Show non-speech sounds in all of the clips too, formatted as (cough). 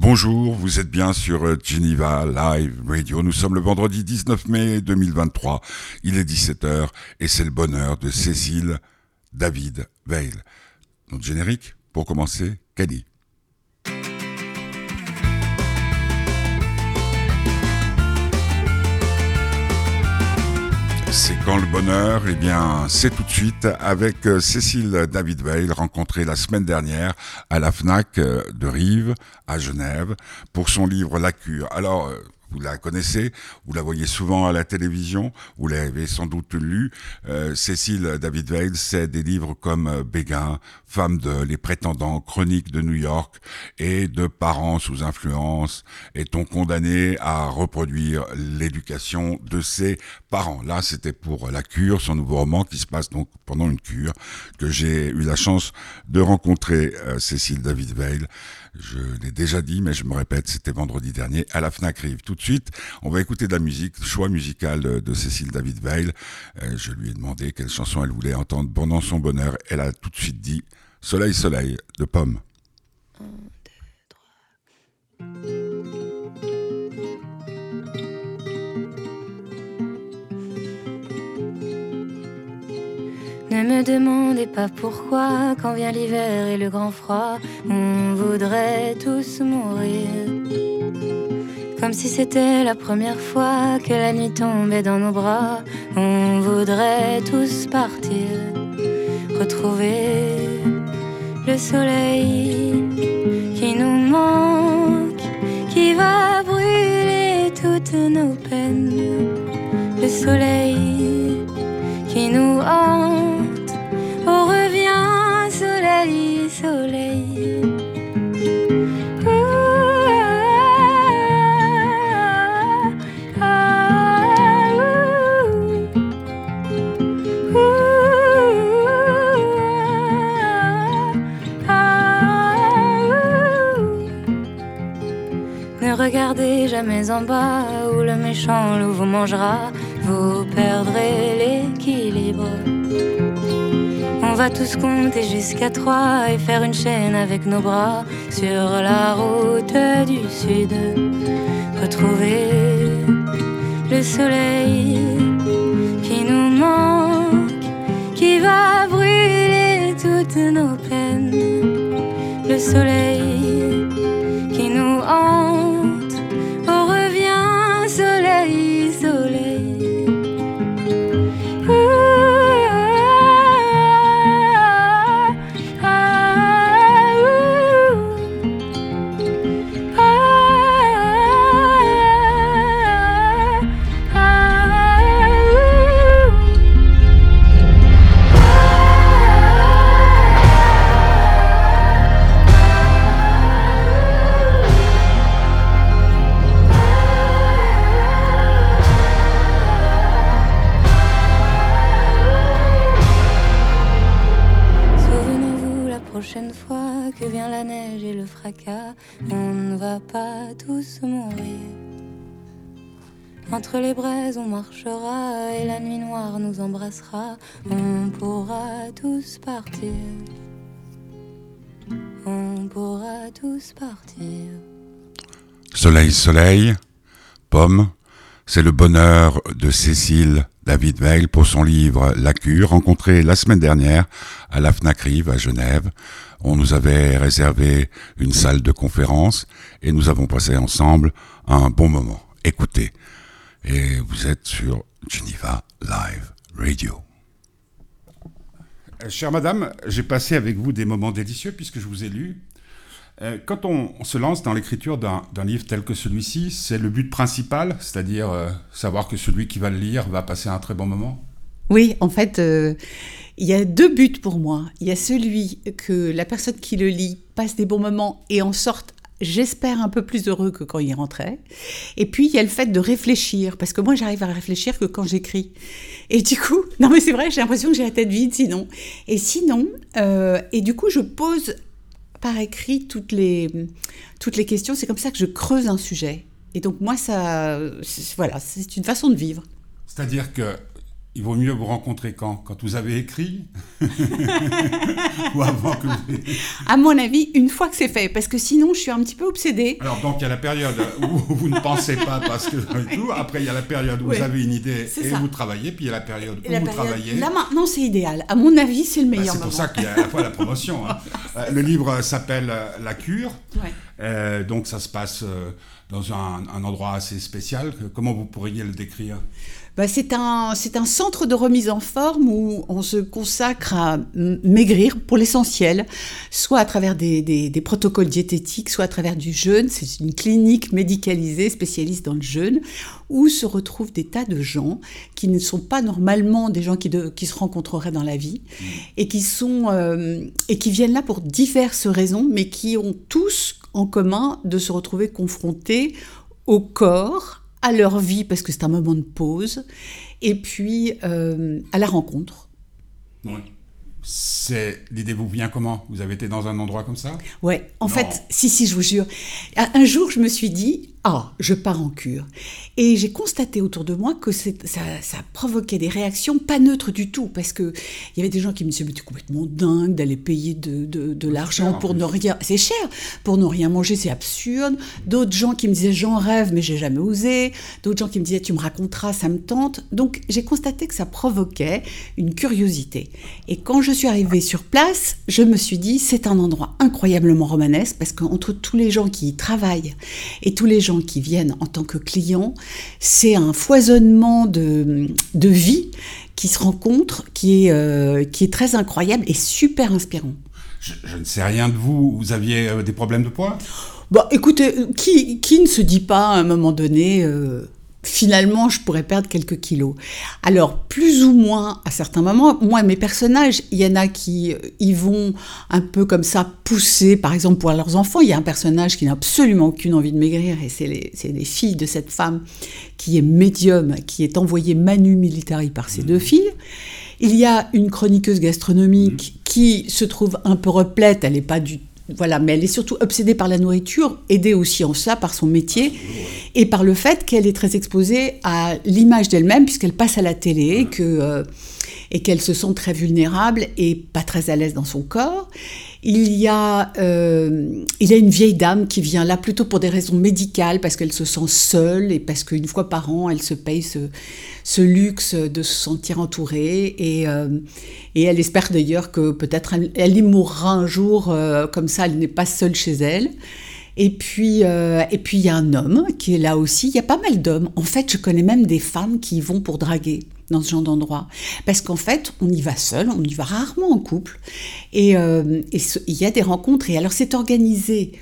Bonjour, vous êtes bien sur euh, Geneva Live Radio. Nous sommes le vendredi 19 mai 2023. Il est 17h et c'est le bonheur de Cécile David Veil. Notre générique, pour commencer, Kelly. C'est quand le bonheur Eh bien, c'est tout de suite avec euh, Cécile David Veil, rencontrée la semaine dernière à la FNAC euh, de Rive, à Genève, pour son livre La Cure. Alors, euh, vous la connaissez, vous la voyez souvent à la télévision, vous l'avez sans doute lu. Euh, Cécile David Veil, c'est des livres comme euh, Béguin, Femme de Les Prétendants, Chroniques de New York et de Parents sous influence. Est-on condamné à reproduire l'éducation de ses parents Là, c'était pour La Cure, son nouveau roman qui se passe donc pendant une cure, que j'ai eu la chance de rencontrer euh, Cécile David Veil. Je l'ai déjà dit, mais je me répète, c'était vendredi dernier à la Fnac Rive. Tout de suite, on va écouter de la musique, choix musical de, Cécile David Veil. Euh, je lui ai demandé quelle chanson elle voulait entendre pendant son bonheur. Elle a tout de suite dit Soleil, soleil de Pomme. Ne me demandez pas pourquoi, quand vient l'hiver et le grand froid, on voudrait tous mourir. Comme si c'était la première fois que la nuit tombait dans nos bras, on voudrait tous partir, retrouver le soleil qui nous manque, qui va brûler toutes nos peines. Le soleil qui nous hante regardez jamais en bas où le méchant loup vous mangera, vous perdrez l'équilibre va tous compter jusqu'à trois et faire une chaîne avec nos bras sur la route du sud. Retrouver le soleil qui nous manque, qui va brûler toutes nos peines. Le soleil qui nous hante, On pourra tous partir. On pourra tous partir. Soleil, soleil, pomme, c'est le bonheur de Cécile David Veil pour son livre La cure, rencontré la semaine dernière à la FNAC Rive à Genève. On nous avait réservé une salle de conférence et nous avons passé ensemble un bon moment. Écoutez, et vous êtes sur Geneva Live Radio. Euh, chère madame, j'ai passé avec vous des moments délicieux puisque je vous ai lu. Euh, quand on, se lance dans l'écriture d'un livre tel que celui-ci, c'est le but principal, c'est-à-dire euh, savoir que celui qui va le lire va passer un très bon moment? Oui, en fait, il y a deux buts pour moi. Il y a celui que la personne qui le lit passe des bons moments et en sorte j'espère un peu plus heureux que quand il rentrait. Et puis il y a le fait de réfléchir, parce que moi j'arrive à réfléchir que quand j'écris. Et du coup, (laughs) non mais c'est vrai, j'ai l'impression que j'ai la tête vide sinon. Et sinon, euh, et du coup je pose par écrit toutes les, toutes les questions. C'est comme ça que je creuse un sujet. Et donc moi ça, voilà, c'est une façon de vivre. C'est-à-dire que il vaut mieux vous rencontrer quand? Quand vous avez écrit? (laughs) Ou avant que vous... À mon avis, une fois que c'est fait, parce que sinon je suis un petit peu obsédée. Alors donc il y a la période où (laughs) vous ne pensez pas parce que tout. Après il y a la période où vous avez une idée et vous travaillez, puis il y a la période où vous travaillez. Là maintenant c'est idéal. À mon avis c'est le bah, meilleur C'est pour ça qu'il y a à la fois la promotion. Hein. (laughs) Euh, le livre s'appelle euh, La cure. Euh, donc ça se passe dans un, un endroit assez spécial. Comment vous pourriez le décrire? Bah, c'est un, un centre de remise en forme où on se consacre à maigrir pour l'essentiel, soit à travers des, des, protocoles diététiques, soit à travers du jeûne. C'est une clinique médicalisée spécialiste dans le jeûne où se retrouvent des tas de gens qui ne sont pas normalement des gens qui, qui se rencontreraient dans la vie mmh. et qui sont euh, et qui viennent là pour diverses raisons, mais qui ont tous en commun de se retrouver confrontés au corps, à leur vie, parce que c'est un moment de pause, et puis euh, à la rencontre. Oui. C'est l'idée vous vient comment? Vous avez été dans un endroit comme ça? Ouais, en fait, si si, je vous jure. Un jour, je me suis dit, ah, je pars en cure. Et j'ai constaté autour de moi que ça, ça, provoquait des réactions pas neutres du tout, parce qu'il y avait des gens qui me disaient, mais tu es complètement dingue d'aller payer de, de, de l'argent pour ne rien... C'est cher, pour ne rien manger, c'est absurde. D'autres gens qui me disaient, j'en rêve, mais j'ai jamais osé. D'autres gens qui me disaient, tu me raconteras, ça me tente. Donc j'ai constaté que ça provoquait une curiosité. Et quand je suis arrivée sur place, je me suis dit, c'est un endroit incroyablement romanesque, parce qu'entre tous les gens qui y travaillent et tous les gens qui viennent en tant que clients, c'est un foisonnement de, de vie qui se rencontre, qui est, euh, qui est très incroyable et super inspirant. Je, ne sais rien de vous, vous aviez euh, des problèmes de poids? Bon, écoutez, qui, qui, ne se dit pas à un moment donné, euh, finalement, je pourrais perdre quelques kilos. Alors, plus ou moins à certains moments, moi, mes personnages, il y en a qui euh, y vont un peu comme ça pousser, par exemple, pour leurs enfants. Il y a un personnage qui n'a absolument aucune envie de maigrir, et c'est les, filles de cette femme qui est médium, qui est envoyée manu militari par ses deux mmh. filles. Il y a une chroniqueuse gastronomique mmh. qui se trouve un peu replète, elle n'est pas du voilà, mais elle est surtout obsédée par la nourriture, aidée aussi en cela par son métier et par le fait qu'elle est très exposée à l'image d'elle-même puisqu'elle passe à la télé que, euh, et qu'elle se sent très vulnérable et pas très à l'aise dans son corps. Il y, a, euh, il y a une vieille dame qui vient là plutôt pour des raisons médicales, parce qu'elle se sent seule et parce qu'une fois par an, elle se paye ce, ce luxe de se sentir entourée. Et, euh, et elle espère d'ailleurs que peut-être elle, y mourra un jour, euh, comme ça, elle n'est pas seule chez elle. Et puis, et puis il y a un homme qui est là aussi. Il y a pas mal d'hommes. En fait, je connais même des femmes qui y vont pour draguer dans ce genre d'endroit. Parce qu'en fait, on y va seul, on y va rarement en couple. Et, euh, il y a des rencontres. Et alors, c'est organisé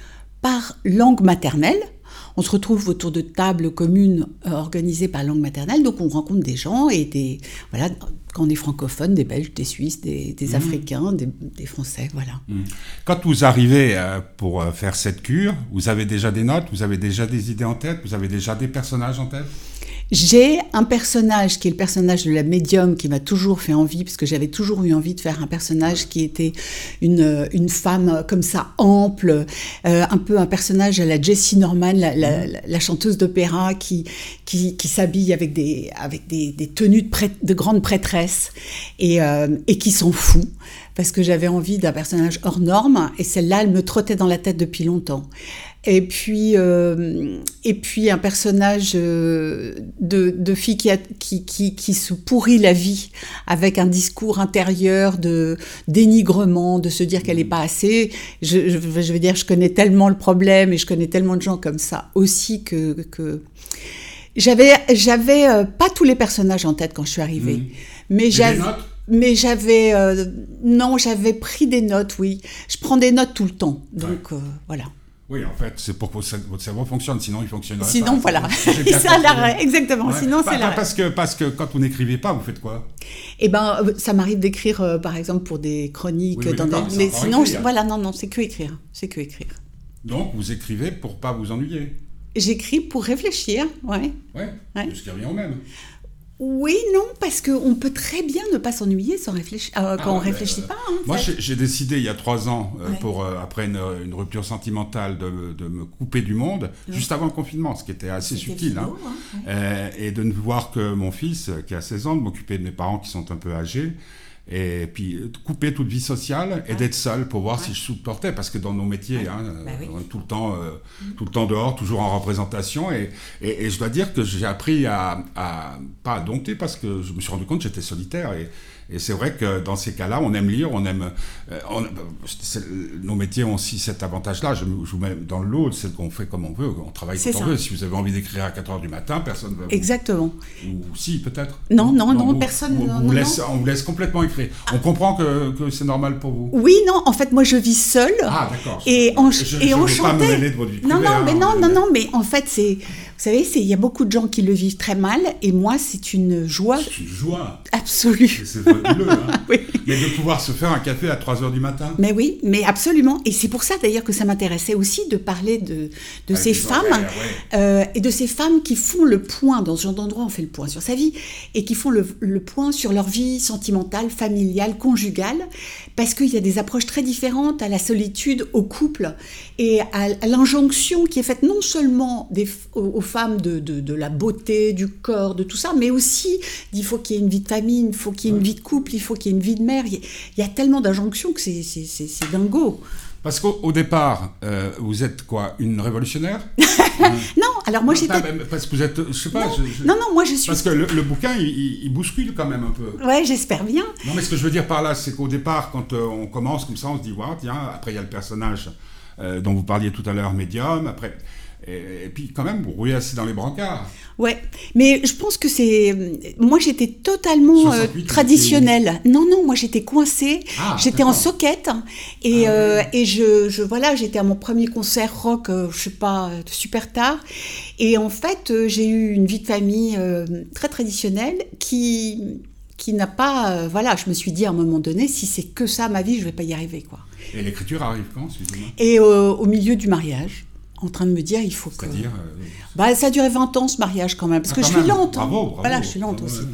par langue maternelle. On se retrouve autour de tables communes euh, organisées par langue maternelle. Donc, on rencontre des gens et des. Voilà, quand on est francophone, des Belges, des Suisses, des, mmh. Africains, des, Français, voilà. Mmh. Quand vous arrivez euh, pour faire cette cure, vous avez déjà des notes, vous avez déjà des idées en tête, vous avez déjà des personnages en tête? J'ai un personnage qui est le personnage de la médium qui m'a toujours fait envie, parce que j'avais toujours eu envie de faire un personnage qui était une, une femme comme ça, ample, euh, un peu un personnage à la Jessie Norman, la, la, chanteuse d'opéra qui, qui, qui s'habille avec des, avec des, des tenues de, prêtre, de grande prêtresse et, euh, et qui s'en fout parce que j'avais envie d'un personnage hors norme, et celle-là, elle me trottait dans la tête depuis longtemps. Et puis, euh, et puis un personnage euh, de, de, fille qui, qui, qui, qui, se pourrit la vie avec un discours intérieur de dénigrement, de se dire qu'elle n'est pas assez. Je, je, veux dire, je connais tellement le problème et je connais tellement de gens comme ça aussi que, que... j'avais j'avais euh, pas tous les personnages en tête quand je suis arrivée, mmh. mais j'avais mais j'avais non j'avais pris des notes oui. Je prends des notes tout le temps. Donc voilà oui, en fait, c'est pour que votre cerveau fonctionne, sinon il fonctionnerait sinon, pas. Sinon, voilà. c'est à l'arrêt, exactement. Sinon, c'est l'arrêt. Parce que, parce que quand vous n'écrivez pas, vous faites quoi? Eh ben, euh, ça m'arrive d'écrire, euh, par exemple, pour des chroniques. dans des... Mais sinon, voilà, non, non, c'est que écrire. C'est que écrire. Donc, vous écrivez pour pas vous ennuyer J'écris pour réfléchir, ouais. Ouais, ouais. ce qui revient au même. Oui, non, parce qu'on peut très bien ne pas s'ennuyer sans réfléchir, euh, quand Ah, on ouais, réfléchit euh, pas. hein, Moi, j'ai- décidé il y a trois ans, euh, Ouais. pour, euh, après une, une rupture sentimentale, de, me- de me couper du monde, juste avant le confinement, ce qui était assez subtil. hein. hein, ouais. Euh, et de ne voir que mon fils, qui a 16 ans, de m'occuper de mes parents qui sont un peu âgés, et puis couper toute vie sociale et d'être seul pour voir Ouais. si je supportais, parce que dans nos métiers, Ouais. hein, Bah oui. on est tout le temps, euh, tout le temps dehors, toujours en représentation, et, et, et je dois dire que j'ai appris à, à pas à dompter, parce que je me suis rendu compte que j'étais solitaire, et, et c'est vrai que dans ces cas-là, on aime lire, on aime, euh, on- nos métiers ont aussi cet avantage-là. Je, vous mets dans le lot, c'est qu'on fait comme on veut, on travaille quand on veut. Si vous avez envie d'écrire à 4 heures du matin, personne ne va Exactement. ou si, peut-être Non, non, non, vous- personne- vous- non, vous non, laisse- On vous laisse complètement écrire. On comprend que, que c'est normal pour vous. Oui, non, en fait, moi, je vis seule. Ah, d'accord. Et on, je, et je on veux pas me chantait. mêler de votre vie Non, privée, non, hein, mais non, on- non, non, mais en fait, c'est, savez, c'est, il y a beaucoup de gens qui le vivent très mal, et moi, c'est une joie C'est une joie. absolue. C'est fabuleux. hein. (laughs) Oui. Mais de pouvoir se faire un café à 3 heures du matin. Mais oui, mais absolument. Et c'est pour ça d'ailleurs que ça m'intéressait aussi de parler de, de ces femmes ouais. euh, et de ces femmes qui font le point, dans ce genre d'endroit on fait le point sur sa vie, et qui font le, le point sur leur vie sentimentale, familiale, conjugale, parce qu'il y a des approches très différentes à la solitude, au couple, et à, à l'injonction qui est faite non seulement des, aux, aux femmes de, de, de la beauté, du corps, de tout ça, mais aussi il faut qu'il y ait une vie de famille, il faut qu'il y ait une vie de couple, il faut qu'il y ait une vie de mère. Il y a, il y a tellement d'injonctions que c'est c'est- c'est- c'est dingo. Parce qu'au au départ, euh, vous êtes quoi Une révolutionnaire (laughs) Non, alors moi j'étais... Parce que vous êtes. Je sais pas. je- je- Non, non, moi je suis... Parce que le, le bouquin, il, il- il bouscule quand même un peu. Ouais, j'espère bien. Non, mais ce que je veux dire par là, c'est qu'au départ, quand euh, on commence comme ça, on se dit, ouais, tiens, après il y a le personnage euh, dont vous parliez tout à l'heure, médium, après. Et, et puis quand même, vous roulez assis dans les brancards. Ouais, mais je pense que c'est... Moi j'étais totalement euh, 68, traditionnelle. Non, non, moi j'étais coincée. Ah, j'étais en soquette. Et, Ah, euh, et je, je, voilà, j'étais à mon premier concert rock, euh, je sais pas, euh, super tard. Et en fait, j'ai eu une vie de famille très traditionnelle qui qui n'a pas... euh, voilà, je me suis dit à un moment donné, si c'est que ça ma vie, je vais pas y arriver, quoi. Et l'écriture arrive quand, excusez-moi? Et euh, au milieu du mariage, en train de me dire, il faut que... C'est-à-dire. euh, Bah, ça a duré 20 ans ce mariage quand même, parce Ah, que je suis même. lente. hein. Bravo, bravo. Voilà, je suis lente Bravo, aussi. ouais.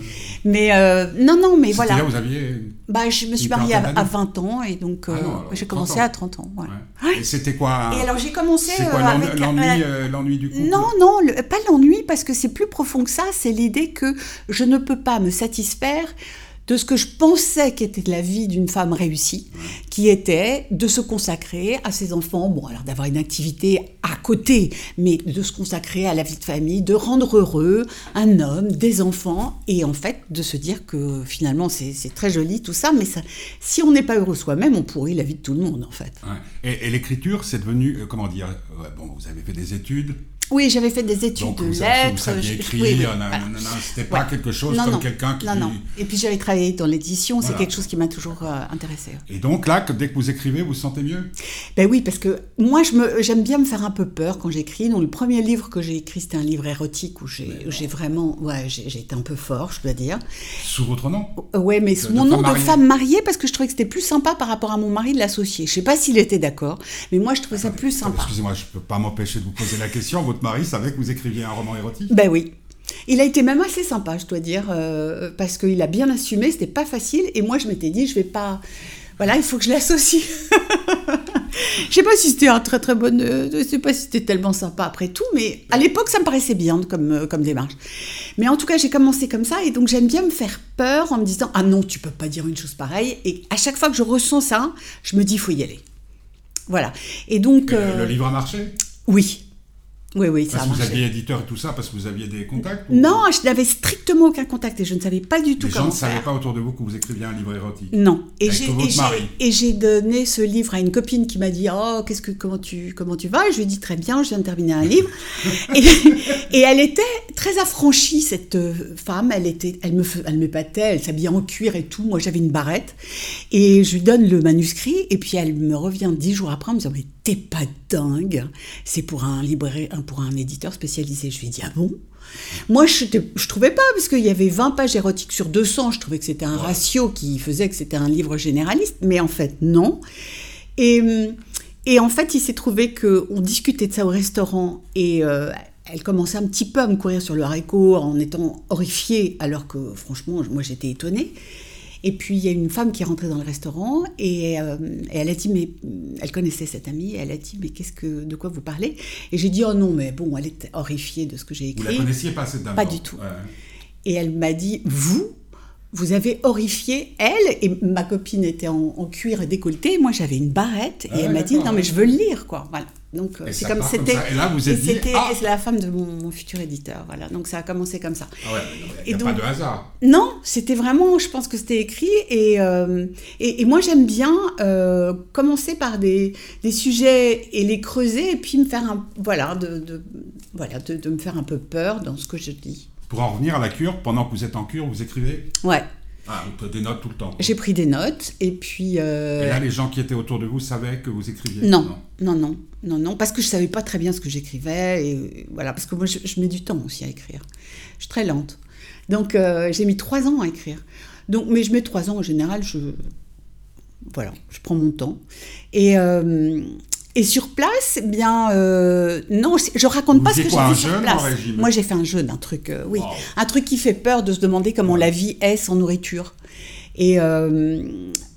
Mais euh, non, non, mais voilà. là, vous aviez. Bah, je me suis mariée à, à d'années 20 ans et donc euh, Ah alors, j'ai 30 commencé à 30 ans. Ouais. Et c'était quoi Et alors j'ai commencé C'est euh, quoi l'ennui, euh, euh, l'ennui du couple? Non, non, le- pas l'ennui, parce que c'est plus profond que ça, c'est l'idée que je ne peux pas me satisfaire de ce que je pensais qu'était la vie d'une femme réussie, qui était de se consacrer à ses enfants, bon alors d'avoir une activité à côté, mais de se consacrer à la vie de famille, de rendre heureux un homme, des enfants, et en fait de se dire que finalement c'est très joli tout ça, mais ça, si on n'est pas heureux soi-même, on pourrit la vie de tout le monde en fait. Et, l'écriture, c'est devenu, euh, comment dire, ouais, bon, vous avez fait des études, Oui, j'avais fait des études donc de vous, vous lettres. je- écrire, oui, oui, voilà. c'était pas Ouais. quelque chose Non, comme quelqu'un qui... Non, non. Et puis j'avais travaillé dans l'édition, c'est quelque chose qui m'a toujours euh, intéressée. Et donc là, dès que vous écrivez, vous vous sentez mieux? Ben oui, parce que moi, j'aime bien me faire un peu peur quand j'écris. Donc le premier livre que j'ai écrit, c'était un livre érotique où j'ai, vraiment, ouais, j'ai, été un peu fort, je dois dire. Sous votre nom? Euh, Ouais, mais De- mon nom femme de femme mariée, parce que je trouvais que c'était plus sympa par rapport à mon mari de l'associer. Je sais pas s'il était d'accord, mais moi, je trouvais ça plus sympa. Excusez-moi, je peux pas m'empêcher de vous poser la question. Votre mari savait que vous écriviez un roman érotique? Ben oui. Il a été même assez sympa, je dois dire, euh, parce qu'il a bien assumé, c'était pas facile, et moi je m'étais dit, je vais pas. Voilà, il faut que je l'associe. (laughs) je sais pas si c'était un très très bon. euh, je sais pas si c'était tellement sympa après tout, mais à l'époque ça me paraissait bien comme, euh, comme démarche. Mais en tout cas, j'ai commencé comme ça, et donc j'aime bien me faire peur en me disant, ah non, tu peux pas dire une chose pareille, et à chaque fois que je ressens ça, je me dis, il faut y aller. Voilà. Et donc. Et euh, Le livre a marché? Oui. Oui, oui, ça Parce a que vous marché. aviez éditeur et tout ça, parce que vous aviez des contacts ou- Non, je n'avais strictement aucun contact et je ne savais pas du tout Les gens comment ne savaient pas autour de vous que vous écriviez un livre érotique. Non. Et j'ai donné ce livre à une copine qui m'a dit oh qu'est-ce que comment tu comment tu vas? Et je lui ai dit très bien je viens de terminer un livre. (laughs) Et, et elle était très affranchie cette euh, femme. Elle était elle me elle m'épatait elle s'habillait en cuir et tout. Moi j'avais une barrette. Et je lui donne le manuscrit et puis elle me revient dix jours après en me disant mais t'es pas dingue c'est pour un libraire un- pour un éditeur spécialisé je lui ai dit ah bon? Moi, je ne trouvais pas, parce qu'il y avait 20 pages érotiques sur 200. Je trouvais que c'était un ratio qui faisait que c'était un livre généraliste. Mais en fait, non. Et, et en fait, il s'est trouvé qu'on discutait de ça au restaurant. Et euh, elle commençait un petit peu à me courir sur le haricot en étant horrifiée, alors que franchement, moi j'étais étonnée. Et puis il y a une femme qui est rentrée dans le restaurant et, euh, elle a dit mais elle connaissait cette amie. elle a dit mais qu'est-ce que de quoi vous parlez? Et j'ai dit oh non mais bon elle était horrifiée de ce que j'ai écrit. Vous la connaissiez pas cette dame Pas du tout. Et elle m'a dit vous vous avez horrifié elle? Et ma copine était en, cuir décolleté. Moi j'avais une barrette et ah elle m'a dit non mais je veux le lire quoi. Voilà. Donc euh, c'est comme c'était. Et là vous êtes dit ah c'est la femme de mon, futur éditeur. Voilà. Donc ça a commencé comme ça. Ah ouais, il n'y a pas de hasard. Non, c'était vraiment. Je pense que c'était écrit et, euh, et, moi j'aime bien euh, commencer par des, des, sujets et les creuser et puis me faire un voilà de, de voilà de, de me faire un peu peur dans ce que je dis. Pour en revenir à la cure, pendant que vous êtes en cure, vous écrivez? Ouais. Ah, vous prenez des notes tout le temps. J'ai pris des notes et puis. Euh, et là, les gens qui étaient autour de vous savaient que vous écriviez Non, non, non, non, non, parce que je savais pas très bien ce que j'écrivais et voilà, parce que moi, je, mets du temps aussi à écrire. Je suis très lente, donc euh, j'ai mis trois ans à écrire. Donc, mais je mets trois ans en général. Je voilà, je prends mon temps et euh, et sur place, eh bien, euh, non, je raconte pas ce que j'ai fait sur place. Moi, j'ai fait un jeûne, un truc, euh, oui, un truc qui fait peur de se demander comment la vie est sans nourriture. Et euh,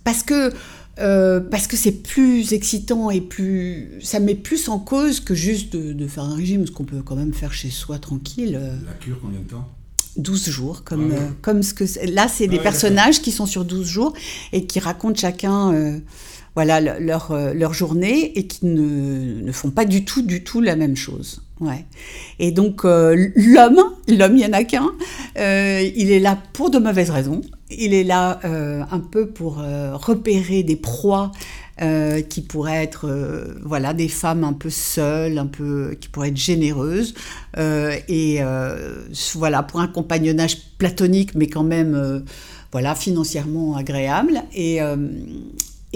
parce que parce que c'est plus excitant et plus ça met plus en cause que juste de, faire un régime, ce qu'on peut quand même faire chez soi tranquille. La cure, combien de temps? 12 jours, comme, comme ce que là, c'est des personnages qui sont sur 12 jours et qui racontent chacun voilà leur, euh, leur journée et qui ne, ne, font pas du tout, du tout la même chose. Ouais. Et donc euh, l'homme, l'homme, il n'y en a qu'un, euh, il est là pour de mauvaises raisons. Il est là un peu pour repérer des proies qui pourraient être voilà des femmes un peu seules, un peu qui pourraient être généreuses et voilà pour un compagnonnage platonique mais quand même voilà financièrement agréable et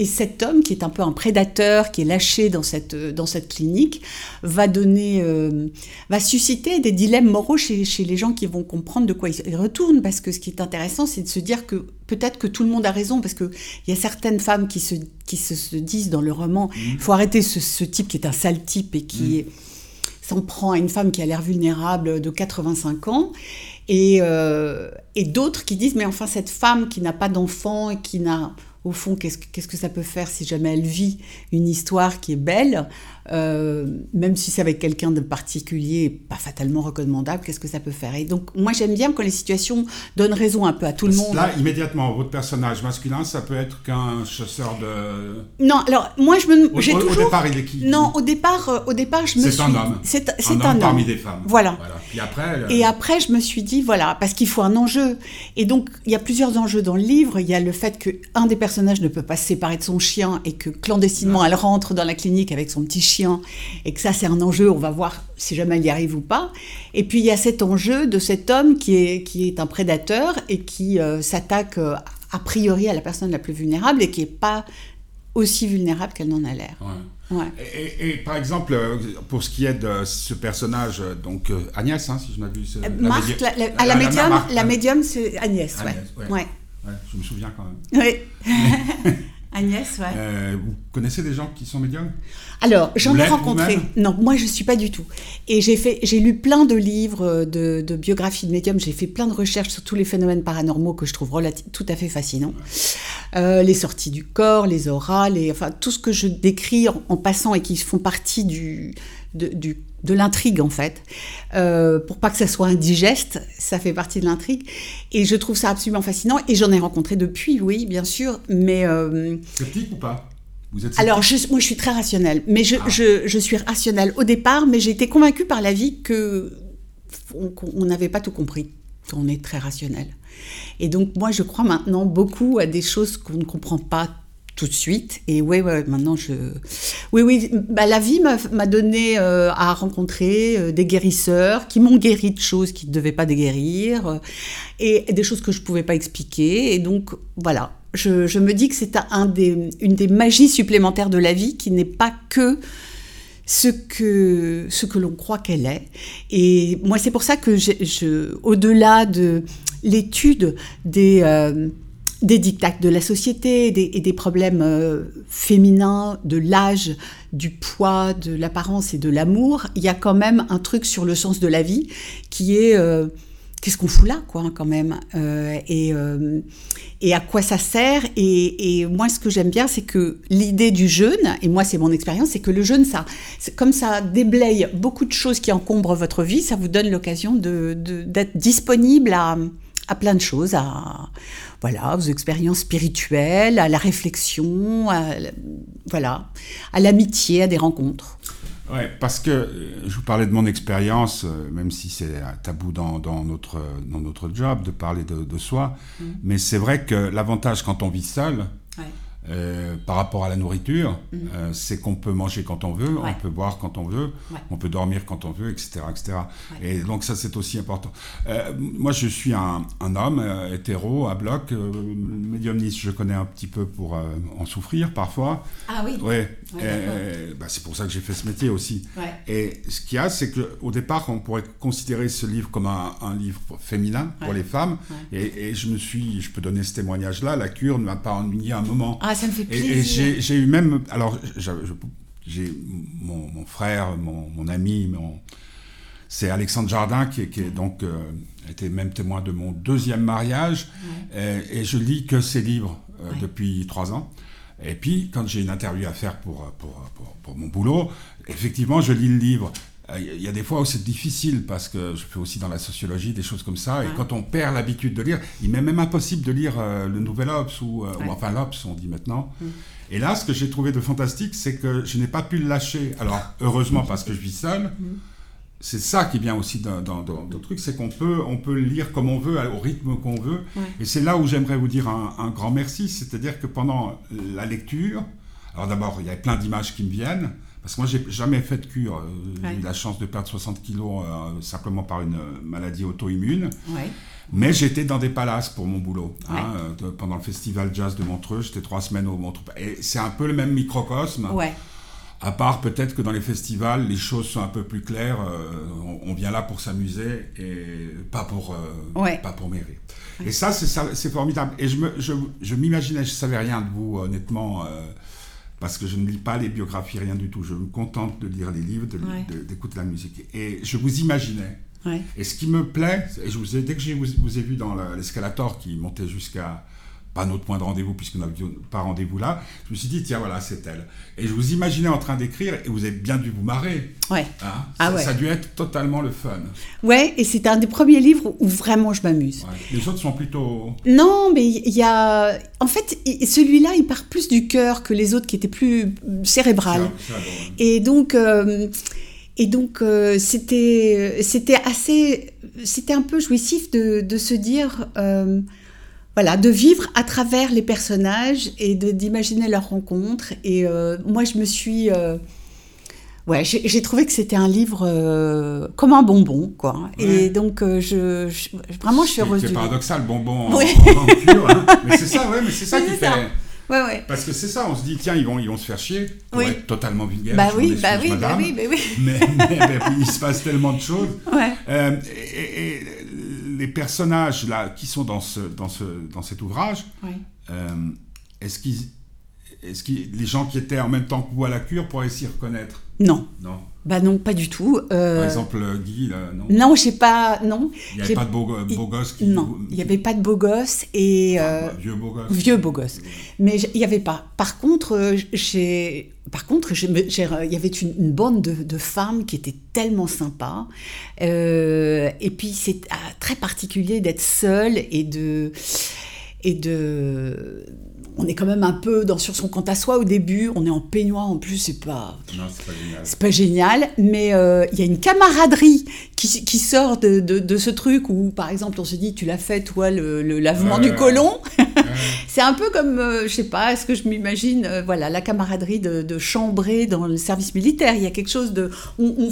et cet homme, qui est un peu un prédateur, qui est lâché dans cette, dans cette clinique, va donner, euh, va susciter des dilemmes moraux chez, chez, les gens qui vont comprendre de quoi il retourne. Parce que ce qui est intéressant, c'est de se dire que peut-être que tout le monde a raison, parce qu'il y a certaines femmes qui se, qui se, disent dans le roman, il mmh. faut arrêter ce, ce, type qui est un sale type et qui mmh. s'en prend à une femme qui a l'air vulnérable de 85 ans. Et, euh, et d'autres qui disent, mais enfin, cette femme qui n'a pas d'enfant et qui n'a au fond, qu'est-ce que, que ça peut faire si jamais elle vit une histoire qui est belle, euh, même si c'est avec quelqu'un de particulier, pas fatalement recommandable, qu'est-ce que ça peut faire? Et donc, moi, j'aime bien quand les situations donnent raison un peu à tout le monde. Là, immédiatement, votre personnage masculin, ça peut être qu'un chasseur de. Non, alors, moi, je me. Au, toujours... au départ, il est qui? Non, au départ, euh, au départ je me c'est suis. Un homme. C'est un, un homme. parmi des femmes. Voilà. Puis après. Et après, je me suis dit, voilà, parce qu'il faut un enjeu. Et donc, il y a plusieurs enjeux dans le livre. Il y a le fait qu'un des personnages ne peut pas se séparer de son chien et que clandestinement, elle rentre dans la clinique avec son petit chien et que ça, c'est un enjeu. On va voir si jamais elle y arrive ou pas. Et puis, il y a cet enjeu de cet homme qui est, qui est un prédateur et qui euh, s'attaque euh, a priori à la personne la plus vulnérable et qui n'est pas aussi vulnérable qu'elle n'en a l'air. Ouais. Et, par exemple, euh, pour ce qui est de ce personnage, donc Agnès, hein, si je m'abuse. Marc, la, à la, médium, la, médium, c'est Agnès, Agnès ouais. Ouais. Je me souviens quand même. Oui. (laughs) Agnès, ouais. Euh, vous connaissez des gens qui sont médiums? Alors, j'en ai rencontré. Non, moi, je ne suis pas du tout. Et j'ai fait, j'ai lu plein de livres de, de biographies de médiums. J'ai fait plein de recherches sur tous les phénomènes paranormaux que je trouve tout à fait fascinants. Euh, les sorties du corps, les auras, les, enfin, tout ce que je décris en, passant et qui font partie du, du de l'intrigue en fait, euh, pour pas que ça soit indigeste, ça fait partie de l'intrigue. Et je trouve ça absolument fascinant. Et j'en ai rencontré depuis, oui, bien sûr, mais... Euh, sceptique ou pas? Vous êtes Alors, je, moi, je suis très rationnelle, mais je, ah. je, je, suis rationnelle au départ, mais j'ai été convaincue par la vie que on n'avait pas tout compris. On est très rationnel. Et donc, moi, je crois maintenant beaucoup à des choses qu'on ne comprend pas tout de suite. Et ouais, ouais, maintenant je. Oui, oui, bah, la vie m'a donné euh, à rencontrer euh, des guérisseurs qui m'ont guéri de choses qui ne devaient pas guérir euh, et, des choses que je ne pouvais pas expliquer. Et donc, voilà. Je, me dis que c'est un une des magies supplémentaires de la vie qui n'est pas que ce que, ce que l'on croit qu'elle est. Et moi, c'est pour ça que, je, au-delà de l'étude des des dictats de la société et des, problèmes euh, féminins, de l'âge, du poids, de l'apparence et de l'amour, il y a quand même un truc sur le sens de la vie qui est euh, qu'est-ce qu'on fout là, quoi, quand même, euh, et, et à quoi ça sert. Et, moi, ce que j'aime bien, c'est que l'idée du jeûne, et moi, c'est mon expérience, c'est que le jeûne, ça, comme ça déblaye beaucoup de choses qui encombrent votre vie, ça vous donne l'occasion d'être de, disponible à à plein de choses, à voilà, aux expériences spirituelles, à la réflexion, à, voilà, à l'amitié, à des rencontres. Ouais, parce que euh, je vous parlais de mon expérience, euh, même si c'est tabou dans, dans, notre, dans notre job de parler de, soi, mmh. mais c'est vrai que l'avantage quand on vit seul, euh, par rapport à la nourriture, mhm. euh, c'est qu'on peut manger quand on veut, on peut boire quand on veut, on peut dormir quand on veut, etc. etc. Et donc ça, c'est aussi important. Euh, moi, je suis un, homme hétéro, à bloc, médiumniste, je connais un petit peu pour en souffrir parfois. Ah oui Ouais. Bah, c'est pour ça que j'ai fait ce métier aussi. Et ce qu'il y a, c'est qu'au départ, on pourrait considérer ce livre comme un, livre féminin pour les femmes. Et, je me suis, je peux donner ce témoignage-là, la cure ne m'a pas ennuyé un moment. Ah, ça me fait plaisir. Et, j'ai eu même. Alors, j'ai mon, frère, mon, ami, mon, c'est Alexandre Jardin qui, qui est donc euh, était même témoin de mon deuxième mariage. Et, je lis que ses livres euh, depuis trois ans. Et puis, quand j'ai une interview à faire pour, pour, pour, mon boulot, effectivement, je lis le livre. Il y a des fois où c'est difficile parce que je fais aussi dans la sociologie des choses comme ça. Et quand on perd l'habitude de lire, il m'est même impossible de lire euh, le Nouvel Obs ou, euh, enfin l'Obs, on dit maintenant. Mm. Et là, ce que j'ai trouvé de fantastique, c'est que je n'ai pas pu le lâcher. Alors, heureusement parce que je vis seul. Mm. C'est ça qui vient aussi dans, dans, le truc, c'est qu'on peut, on peut lire comme on veut, au rythme qu'on veut. Et c'est là où j'aimerais vous dire un, un grand merci. C'est-à-dire que pendant la lecture, alors d'abord, il y a plein d'images qui me viennent. Parce que moi, j'ai jamais fait de cure. Euh, j'ai eu la chance de perdre 60 kilos euh, simplement par une euh, maladie auto-immune. Mais j'étais dans des palaces pour mon boulot. Hein, pendant le festival jazz de Montreux, j'étais trois semaines au Montreux. Et c'est un peu le même microcosme. À part peut-être que dans les festivals, les choses sont un peu plus claires. on, vient là pour s'amuser et pas pour, pas pour mairie. Et ça, c'est formidable. Et je m'imaginais, je, je, je savais rien de vous, honnêtement parce que je ne lis pas les biographies, rien du tout. Je me contente de lire les livres, d'écouter la musique. Et je vous imaginais. Et ce qui me plaît, et je vous ai, dès que je vous, vous ai vu dans l'escalator qui montait jusqu'à pas notre point de rendez-vous puisque nous n'avions pas rendez-vous là, je me suis dit, tiens, voilà, c'est elle. Et je vous imaginais en train d'écrire et vous avez bien dû vous marrer. Ouais. Hein ah ça, a dû être totalement le fun. Ouais, et c'est un des premiers livres où vraiment je m'amuse. Les autres sont plutôt... Non, mais il y a... En fait, celui-là, il part plus du cœur que les autres qui étaient plus cérébrales. Et donc... Euh, et donc, euh, c'était, c'était assez, c'était un peu jouissif de, de se dire, euh, voilà, de vivre à travers les personnages et d'imaginer leurs rencontres. Et euh, moi, je me suis... Euh, ouais, j'ai trouvé que c'était un livre euh, comme un bonbon, quoi. Et donc, je, vraiment, je suis heureuse. C'est paradoxal, bonbon en, cure, hein. (laughs) Mais c'est ça, ouais, mais c'est ça qui fait... Ouais, ouais. Parce que c'est ça, on se dit, tiens, ils vont, ils vont se faire chier pour être totalement vulgaire. Bah oui, bah oui, bah oui, bah oui, mais, mais, il se passe tellement de choses. Ouais. et, les personnages là qui sont dans, ce, dans, ce, dans cet ouvrage, euh, est-ce qu'ils est-ce que les gens qui étaient en même temps que vous à la cure pourraient s'y reconnaître? Non. Non. Bah non, pas du tout. Euh, Par exemple, Guy, là, non? Non, je sais pas, non. Il n'y avait pas de beau, beau gosse qui... Non, il n'y avait pas de beau gosse et... Euh, vieux beau gosse. Vieux beau gosse. Mais il n'y avait pas. Par contre, euh, j'ai... Par contre, il y avait une, bande de, de, femmes qui étaient tellement sympas. et puis, c'est très particulier d'être seule et de... Et de on est quand même un peu dans sur son compte à soi au début. On est en peignoir en plus, c'est pas. Non, c'est pas génial. C'est pas génial, mais euh, il y a une camaraderie qui, qui sort de, de, ce truc où, par exemple, on se dit, tu l'as fait, toi, le, lavement du colon. (laughs) c'est un peu comme, euh, je sais pas, est-ce que je m'imagine, euh, voilà, la camaraderie de, de chambrer dans le service militaire. Il y a quelque chose de. on,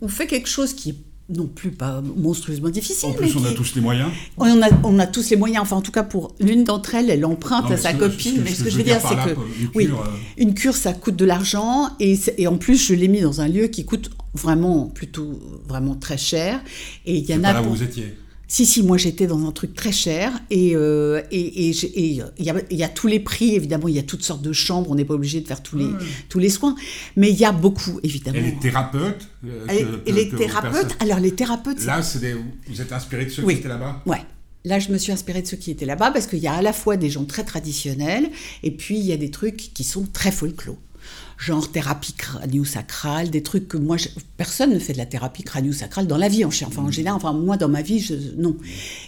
on fait quelque chose qui est non plus pas monstrueusement difficile. En plus, on a tous les moyens. On a, on a tous les moyens. Enfin, en tout cas, pour l'une d'entre elles, elle emprunte à sa copine. mais ce que, je veux dire, c'est que une cure, oui, euh, une cure, ça coûte de l'argent. Et, et, en plus, je l'ai mis dans un lieu qui coûte vraiment, plutôt, vraiment très cher. Et il y en a. Pas là où vous étiez. Si, si, moi j'étais dans un truc très cher et euh, et il y, a, y, a, tous les prix, évidemment, il y a toutes sortes de chambres, on n'est pas obligé de faire tous les, tous les soins, mais il y a beaucoup, évidemment. Et les thérapeutes Et, les thérapeutes, alors les thérapeutes... Là, des, vous êtes inspiré de ceux qui étaient là-bas? Ouais. Là, je me suis inspirée de ceux qui étaient là-bas parce qu'il y a à la fois des gens très traditionnels et puis il y a des trucs qui sont très folklore genre thérapie crânio-sacrale, des trucs que moi, personne ne fait de la thérapie crânio-sacrale dans la vie, enfin en général, enfin moi dans ma vie, je, non.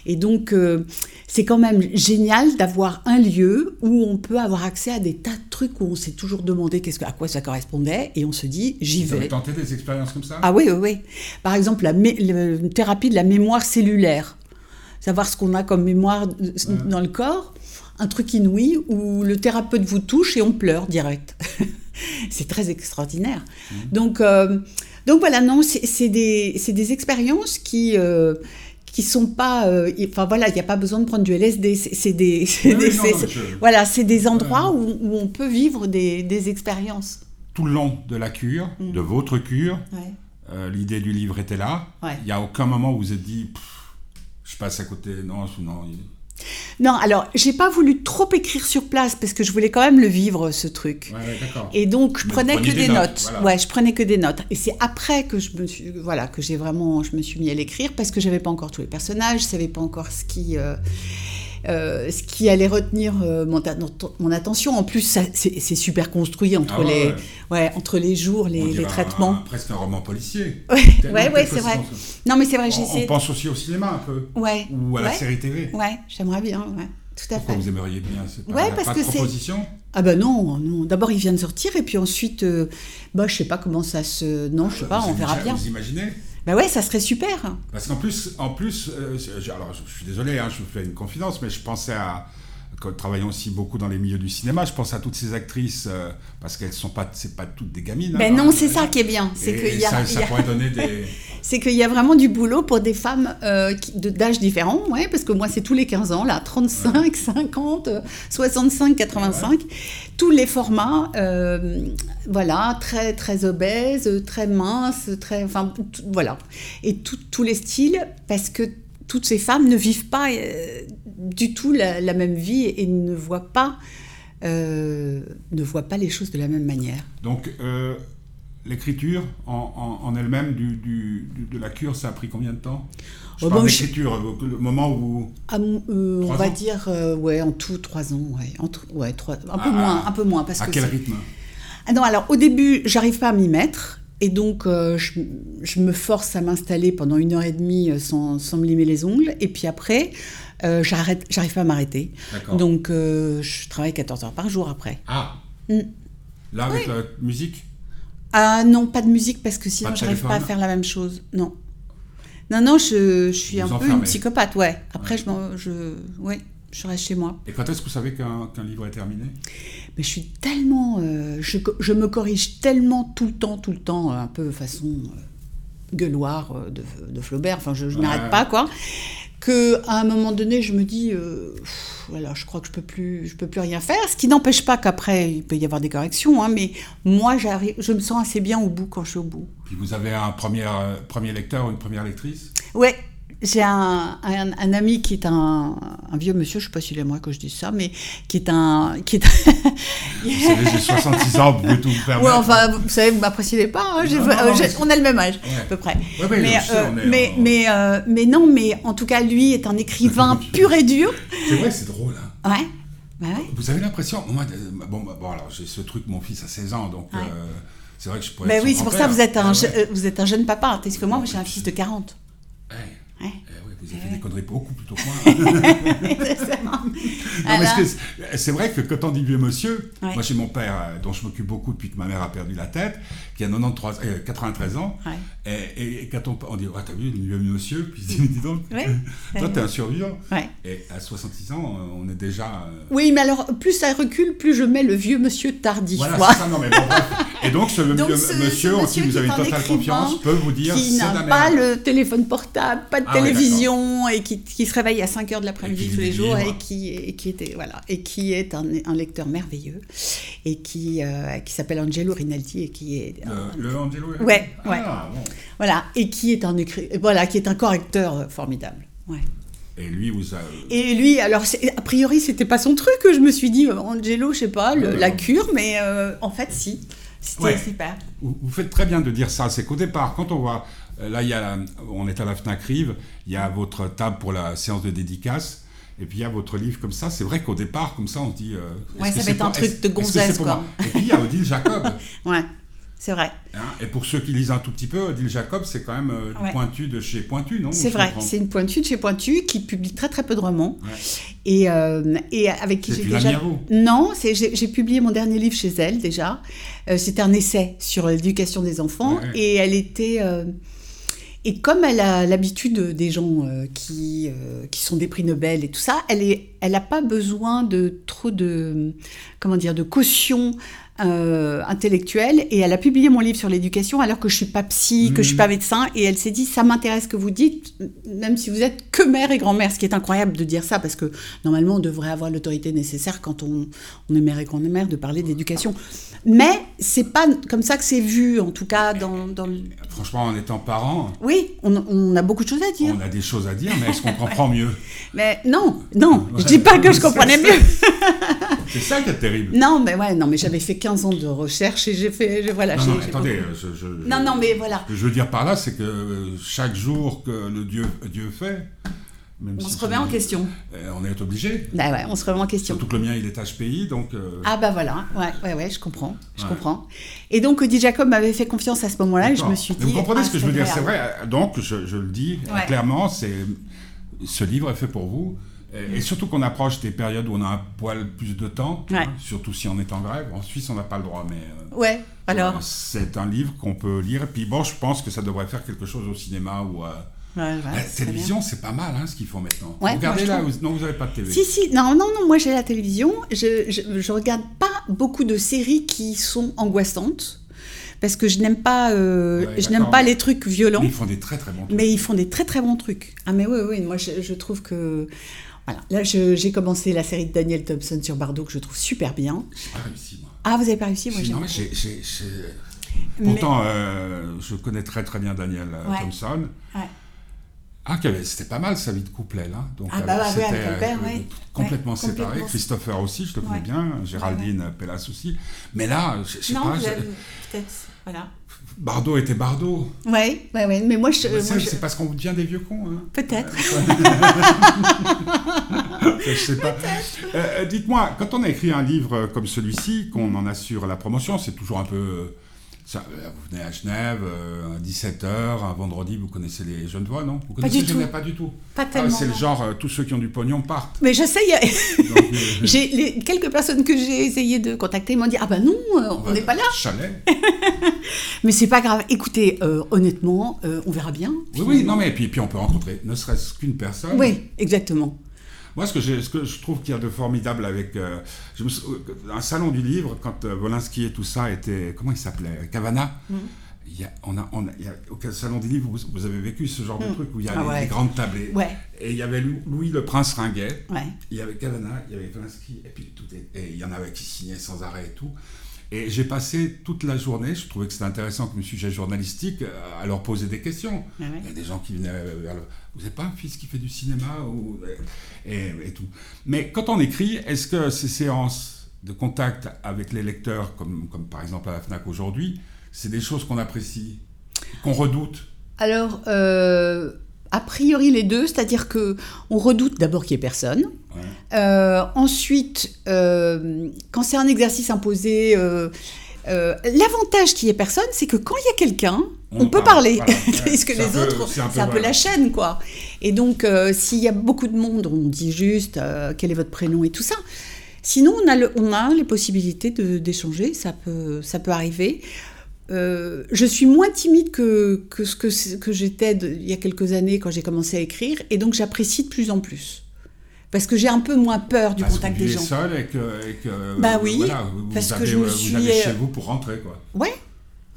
Et donc, euh, c'est quand même génial d'avoir un lieu où on peut avoir accès à des tas de trucs où on s'est toujours demandé qu'est-ce à quoi ça correspondait, et on se dit, j'y vais. Vous avez tenté des expériences comme ça? Ah oui, oui, oui. Par exemple, la, thérapie de la mémoire cellulaire, savoir ce qu'on a comme mémoire dans le corps un truc inouï où le thérapeute vous touche et on pleure direct. (laughs) (laughs) c'est très extraordinaire. Mmh. Donc, euh, donc voilà, non, c'est des, des, expériences qui. Euh, qui sont pas euh, enfin voilà il n'y a pas besoin de prendre du LSD c'est des, (laughs) voilà c'est des endroits où, où, on peut vivre des, des, expériences tout le long de la cure mmh. de votre cure l'idée du livre était là il n'y a aucun moment où vous vous êtes dit je passe à côté non non non, alors j'ai pas voulu trop écrire sur place parce que je voulais quand même le vivre ce truc. et donc je prenais que des, notes. Ouais, je prenais que des notes. Et c'est après que je me suis, voilà, que j'ai vraiment, je me suis mis à l'écrire parce que j'avais pas encore tous les personnages, je savais pas encore ce qui. Euh, euh, ce qui allait retenir euh, mon, mon, attention. En plus, c'est super construit entre, ah les, ouais. entre les jours, les, les traitements. presque un roman policier. Ouais, ouais, c'est vrai. Non, mais c'est vrai, j'essaie. On pense aussi au cinéma un peu. Ouais. Ou à la série TV. Ouais, j'aimerais bien, ouais. Tout à Pourquoi fait. vous aimeriez bien pas, ouais, parce pas Ah ben non, non. D'abord il vient de sortir et puis ensuite, euh, bah je sais pas comment ça se. Non, je sais pas, on verra bien. Vous imaginez? Bah ouais, ça serait super. Parce qu'en plus, en plus, euh, alors je suis désolé, hein, je vous fais une confidence, mais je pensais à, travaillant aussi beaucoup dans les milieux du cinéma, je pense à toutes ces actrices euh, parce qu'elles sont pas, c'est pas toutes des gamines. Ben non, c'est ça qui est bien, c'est qu'il y a, ça, pourrait donner des. (laughs) c'est qu'il y a vraiment du boulot pour des femmes euh, d'âge différents, ouais, parce que moi c'est tous les 15 ans là, 35, 50, 65, 85, tous les formats, euh, voilà, très très obèses, très minces, très, enfin voilà, et tous les styles, parce que toutes ces femmes ne vivent pas euh, du tout la, même vie et ne voient pas, euh, ne voient pas les choses de la même manière. Donc, euh, l'écriture en, elle-même du, de la cure, ça a pris combien de temps? Je oh, parle d'écriture, le moment où... Ah, on va dire, ouais, en tout, trois ans, ouais. ouais trois, un, peu ah, moins, un peu moins. Parce à quel rythme? Ah non, alors au début, j'arrive pas à m'y mettre. Et donc, euh, je, me force à m'installer pendant une heure et demie euh, sans, sans me limer les ongles. Et puis après, euh, j'arrête, j'arrive pas à m'arrêter. Donc, je travaille 14 heures par jour après. Ah mm. Là, avec la musique? Ah non, pas de musique parce que sinon, j'arrive pas à faire la même chose. Non. Non, non, je, je suis un peu une psychopathe, ouais. Après, je, je, ouais je reste chez moi. Et quand est-ce que vous savez qu'un livre est terminé? Mais Je suis tellement... Euh, je, je, me corrige tellement tout le temps, tout le temps, un peu façon euh, gueuloire euh, de, de, Flaubert, enfin je, n'arrête pas quoi, qu'à un moment donné je me dis, voilà, je crois que je peux plus, je peux plus rien faire, ce qui n'empêche pas qu'après il peut y avoir des corrections, hein, mais moi j'arrive, je me sens assez bien au bout quand je suis au bout. Puis vous avez un premier, premier lecteur ou une première lectrice? Ouais, j'ai un, un, ami qui est un, un, vieux monsieur, je ne sais pas s'il aimerait que je dise ça, mais qui est un. Qui est (laughs) vous savez, j'ai 66 ans, vous pouvez tout vous permettre. Ouais, enfin, vous savez, vous ne m'appréciez pas, hein, on a le même âge, à peu près. mais, euh, mais, mais, euh, mais, non, mais en tout cas, lui est un écrivain (laughs) pur et dur. C'est vrai, c'est drôle. Hein. Ouais. Bah ouais. Vous avez l'impression. Moi, bon, bah, bon, alors, j'ai ce truc, mon fils a 16 ans, donc. Euh, c'est vrai que je pourrais. Mais oui, c'est pour ça que vous êtes un, ah vous êtes un jeune papa, parce que moi, j'ai un fils de 40. Vous avez fait des conneries beaucoup plutôt que moi. (laughs) c'est vrai que quand on dit vieux monsieur, moi j'ai mon père euh, dont je m'occupe beaucoup depuis que ma mère a perdu la tête, qui a 93, 93 euh, ans, et, quand on, on dit oh, t'as vu le vieux monsieur, puis il dit dis donc, (laughs) toi t'es un survivant. Et à 66 ans, on est déjà. Euh, oui, mais alors plus ça recule, plus je mets le vieux monsieur tardif. Voilà, c'est ça, non mais bon, Et donc ce, (laughs) vieux, monsieur, en qui vous avez une totale confiance peut vous dire qui n'a pas le téléphone portable, pas de ah télévision et qui, qui, se réveille à 5 heures de l'après-midi tous les jours et qui, et qui était voilà et qui est un, un lecteur merveilleux et qui euh, qui s'appelle Angelo Rinaldi et qui est le, Angelo ouais ouais ah, voilà et qui est un voilà qui est un correcteur formidable Ouais. Et lui vous a. Et lui, alors, a priori, c'était pas son truc. Je me suis dit, euh, Angelo, je sais pas, le- ouais, la cure, mais euh, en fait, si. C'était Ouais. super. Vous, faites très bien de dire ça. C'est qu'au départ, quand on voit, euh, là, il y a, on est à la Fnac Rive, il y a votre table pour la séance de dédicace. Et puis il y a votre livre comme ça. C'est vrai qu'au départ, comme ça, on se dit. euh, Ouais, ça va être un truc de gonzesse, quoi. Et puis il y a Odile Jacob. (laughs) Ouais, c'est vrai. hein. Et pour ceux qui lisent un tout petit peu, Odile Jacob, c'est quand même euh, Ouais. pointu de chez Pointu, non C'est vrai, c'est une pointue de chez Pointu qui publie très très peu de romans. Ouais. Et, euh, et avec qui j'ai déjà. Non, j'ai publié mon dernier livre chez elle déjà. Euh, C'était un essai sur l'éducation des enfants. Ouais. Et elle était. euh, et comme elle a l'habitude des gens euh, qui, euh, qui sont des prix Nobel et tout ça, elle n'a elle a pas besoin de trop de, comment dire, de caution euh, intellectuelle. Et elle a publié mon livre sur l'éducation alors que je suis pas psy, que je suis pas médecin. Et elle s'est dit, ça m'intéresse ce que vous dites, même si vous êtes que mère et grand-mère, ce qui est incroyable de dire ça, parce que normalement, on devrait avoir l'autorité nécessaire quand on, on est mère et grand-mère de parler d'éducation. Mais c'est pas comme ça que c'est vu, en tout cas dans, dans le... Franchement, en étant parent, Oui, on, on a beaucoup de choses à dire. on a des choses à dire, mais est-ce qu'on (laughs) comprend mieux? Mais non, non, je dis pas que je comprenais mieux. (laughs) C'est ça qui est terrible. Non, mais ouais, non, mais j'avais fait 15 ans de recherche et j'ai fait, je- voilà. Non, non, attendez, je, je- Non, non, mais voilà. Ce que je veux dire par là, c'est que euh, chaque jour que le Dieu, Dieu fait, même On si se remet en question. euh, on est obligé. Bah ouais, on se remet en question. Surtout que le mien, il est HPI, donc. euh, Ah bah voilà, ouais, ouais, ouais, je comprends, je Ouais. comprends. Et donc Odie Jacob m'avait fait confiance à ce moment-là et je me suis Mais dit... vous comprenez ah, ce que je veux dire? C'est vrai. Donc, je, je le dis clairement, c'est ce livre est fait pour vous. Et, et surtout qu'on approche des périodes où on a un poil plus de temps, Ouais. hein, surtout si on est en grève. En Suisse, on n'a pas le droit, mais. euh, Ouais, alors... euh, C'est un livre qu'on peut lire. Et puis bon, je pense que ça devrait faire quelque chose au cinéma ou Ouais, ouais, la télévision. C'est pas mal hein, ce qu'ils font maintenant. Ouais, Regardez là, trouve. vous- non, vous n'avez pas de TV. Si, si, non, non, non, moi j'ai la télévision, je, je, je regarde pas beaucoup de séries qui sont angoissantes, parce que je n'aime pas, euh, Ouais, je n'aime pas les trucs violents, Mais ils font des très très bons trucs. mais ils font des très très bons trucs. Ah mais oui, oui, moi je, je trouve que... Voilà, là j'ai commencé la série de Daniel Thompson sur Bardot que je trouve super bien. J'ai pas réussi, moi. Ah, vous avez pas réussi Moi J'ai- non, mais Pourtant, euh, je connais très très bien Daniel euh, Ouais. Thompson. Ouais. Ah, c'était pas mal sa vie de couple, elle. Hein. Donc, Ah, euh, bah, bah, ouais, c'était, avec le père, euh, ouais. Complètement Ouais, séparé. complètement. Christopher aussi, je le connais Ouais. bien. Géraldine Pellas aussi. Mais là, je je sais Non, pas. je- peut-être, voilà. Bardot était Bardot. Ouais, ouais, ouais, mais moi je... Bah, c'est je- parce qu'on devient des vieux cons. Hein. Peut-être. (laughs) je sais pas. Euh, euh, Dites-moi, quand on a écrit un livre comme celui-ci, qu'on en assure la promotion, c'est toujours un peu. euh, ça, vous venez à Genève, euh, à 17h, un vendredi, vous connaissez les jeunes voix, non? Vous Pas connaissez du tout. Pas du tout. Pas Ah, tellement. c'est le genre, euh, tous ceux qui ont du pognon partent. Mais je sais, il y a... Donc, (laughs) J'ai les quelques personnes que j'ai essayé de contacter m'ont dit ah bah non on va n'est pas là Chalet. (laughs) (laughs) mais c'est pas grave écoutez euh, honnêtement euh, on verra bien Oui, oui, non, mais puis, puis on peut rencontrer ne serait-ce qu'une personne. oui exactement Moi, ce que, ce que je trouve qu'il y a de formidable avec euh, je me sou- un salon du livre, quand Wolinski et tout ça était, comment il s'appelait, Cavana? Mhm. Il y a, on a, on a- il y a- au salon du livre, vous, vous avez vécu ce genre de Mhm. truc où il y a Ah les, ouais. les grandes tablées. ouais Et il y avait Lou- Louis le Prince Ringuet, ouais il y avait Cavana, il y avait Wolinski, et puis tout est- et il y en avait qui signaient sans arrêt et tout. Et j'ai passé toute la journée, je trouvais que c'était intéressant comme sujet journalistique, euh, à leur poser des questions. Ouais. Il y a des gens qui venaient vers le... Vous n'avez pas un fils qui fait du cinéma ou... et, et tout. Mais quand on écrit, est-ce que ces séances de contact avec les lecteurs, comme, comme par exemple à la FNAC aujourd'hui, c'est des choses qu'on apprécie, qu'on redoute? Alors euh, a priori les deux c'est-à-dire que on redoute d'abord qu'il y ait personne Ouais. Euh, ensuite euh, quand c'est un exercice imposé euh, L'avantage qu'il y ait personne, c'est que quand il y a quelqu'un, on, On peut parle, parler. voilà. (laughs) Parce que les peu- autres, c'est un peu, la chaîne, quoi. Et donc, s'il y a beaucoup de monde, on dit juste quel est votre prénom et tout ça. Sinon, on a, le- on a les possibilités d'échanger, ça peut, ça peut arriver. Euh, je suis moins timide que, que ce que, j'étais il y a quelques années quand j'ai commencé à écrire, et donc j'apprécie de plus en plus. Parce que j'ai un peu moins peur du Parce contact que vous des gens. seul et que, et que, Bah oui, voilà, vous, parce vous que je me vous suis, avez euh, chez vous pour rentrer. Quoi. Ouais,